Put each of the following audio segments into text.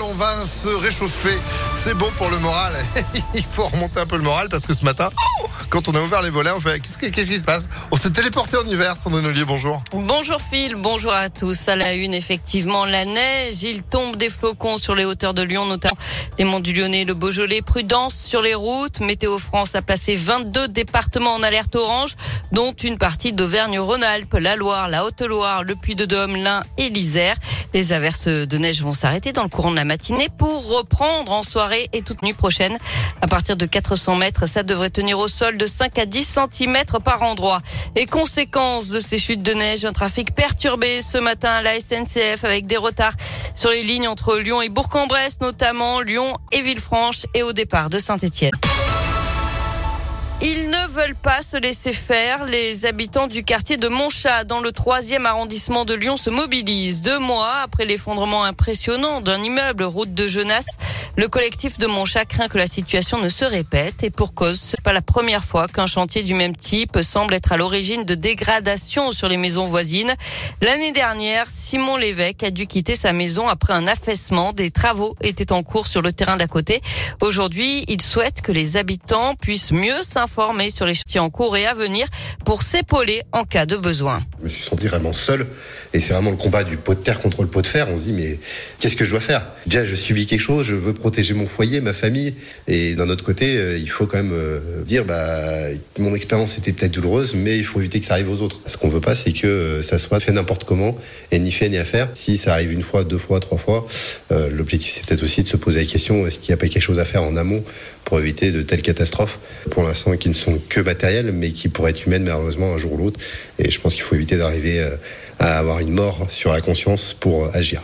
on va se réchauffer. C'est bon pour le moral. Il faut remonter un peu le moral parce que ce matin, quand on a ouvert les volets, on fait qu'est-ce, qui se passe? On s'est téléporté en hiver, Sandrine Ollier, bonjour. Bonjour Phil, bonjour à tous. À la une, effectivement, la neige. Il tombe des flocons sur les hauteurs de Lyon, notamment les monts du Lyonnais, le Beaujolais. Prudence sur les routes. Météo France a placé 22 départements en alerte orange, dont une partie d'Auvergne-Rhône-Alpes, la Loire, la Haute-Loire, le Puy-de-Dôme, l'Ain et l'Isère. Les averses de neige vont s'arrêter dans le courant de la matinée pour reprendre en soirée et toute nuit prochaine. À partir de 400 mètres, ça devrait tenir au sol de 5 à 10 cm par endroit. Et conséquence de ces chutes de neige, un trafic perturbé ce matin à la SNCF avec des retards sur les lignes entre Lyon et Bourg-en-Bresse, notamment Lyon et Villefranche et au départ de Saint-Étienne. Ils ne veulent pas se laisser faire. Les habitants du quartier de Montchat, dans le troisième arrondissement de Lyon, se mobilisent. Deux mois après l'effondrement impressionnant d'un immeuble route de Genasse, le collectif de Montchat craint que la situation ne se répète et pour cause, c'est pas la première fois qu'un chantier du même type semble être à l'origine de dégradations sur les maisons voisines. L'année dernière, Simon Lévesque a dû quitter sa maison après un affaissement. Des travaux étaient en cours sur le terrain d'à côté. Aujourd'hui, il souhaite que les habitants puissent mieux s'informer sur les chantiers en cours et à venir pour s'épauler en cas de besoin. Je me suis senti vraiment seul et c'est vraiment le combat du pot de terre contre le pot de fer. On se dit mais qu'est-ce que je dois faire? Déjà, je subis quelque chose, je veux protéger mon foyer, ma famille. Et d'un autre côté, euh, il faut quand même euh, dire, bah, mon expérience était peut-être douloureuse, mais il faut éviter que ça arrive aux autres. Ce qu'on veut pas, c'est que euh, ça soit fait n'importe comment et ni fait ni à faire. Si ça arrive une fois, deux fois, trois fois, l'objectif c'est peut-être aussi de se poser la question est-ce qu'il n'y a pas quelque chose à faire en amont pour éviter de telles catastrophes, pour l'instant qui ne sont que matérielles, mais qui pourraient être humaines malheureusement un jour ou l'autre. Et je pense qu'il faut éviter d'arriver à avoir une mort sur la conscience pour agir.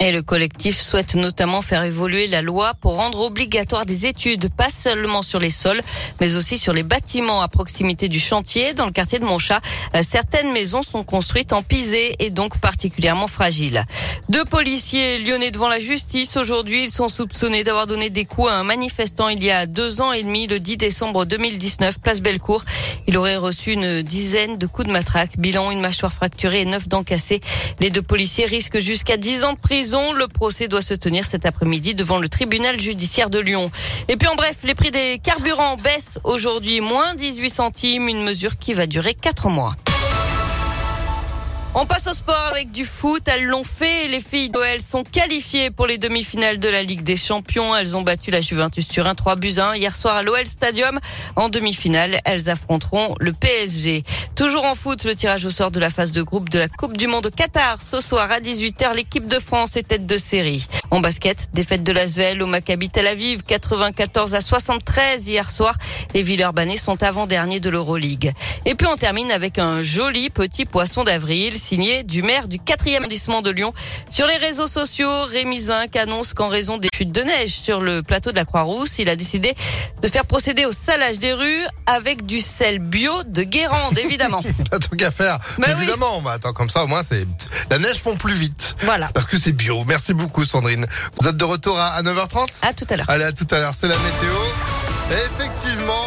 Et le collectif souhaite notamment faire évoluer la loi pour rendre obligatoire des études, pas seulement sur les sols, mais aussi sur les bâtiments à proximité du chantier. Dans le quartier de Montchat, euh, certaines maisons sont construites en pisé et donc particulièrement fragiles. Deux policiers lyonnais devant la justice aujourd'hui. Ils sont soupçonnés d'avoir donné des coups à un manifestant il y a deux ans et demi, le 10 décembre 2019, place Bellecour. Il aurait reçu une dizaine de coups de matraque. Bilan, une mâchoire fracturée et neuf dents cassées. Les deux policiers risquent jusqu'à dix ans de prison le procès doit se tenir cet après-midi devant le tribunal judiciaire de Lyon. Et puis en bref, les prix des carburants baissent aujourd'hui, moins 18 centimes, une mesure qui va durer 4 mois. On passe au sport avec du foot. Elles l'ont fait. Les filles d'OL sont qualifiées pour les demi-finales de la Ligue des Champions. Elles ont battu la Juventus Turin 3 buts 1 hier soir à l'OL Stadium. En demi-finale, elles affronteront le PSG. Toujours en foot, le tirage au sort de la phase de groupe de la Coupe du Monde au Qatar. Ce soir à 18h, l'équipe de France est tête de série. En basket, défaite de l'Asvel au Maccabi Tel Aviv, 94 à 73 hier soir. Les Villeurbanais sont avant-derniers de l'Euroleague. Et puis on termine avec un joli petit poisson d'avril signé du maire du 4e arrondissement de Lyon. Sur les réseaux sociaux, Rémi Zinc annonce qu'en raison des chutes de neige sur le plateau de la Croix-Rousse, il a décidé de faire procéder au salage des rues avec du sel bio de Guérande, évidemment. Tant qu'à faire. Bah évidemment, bah, attends, comme ça, au moins, c'est la neige fond plus vite. Voilà. Parce que c'est bio. Merci beaucoup, Sandrine. Vous êtes de retour à 9h30 À tout à l'heure. Allez, à tout à l'heure. C'est la météo. effectivement,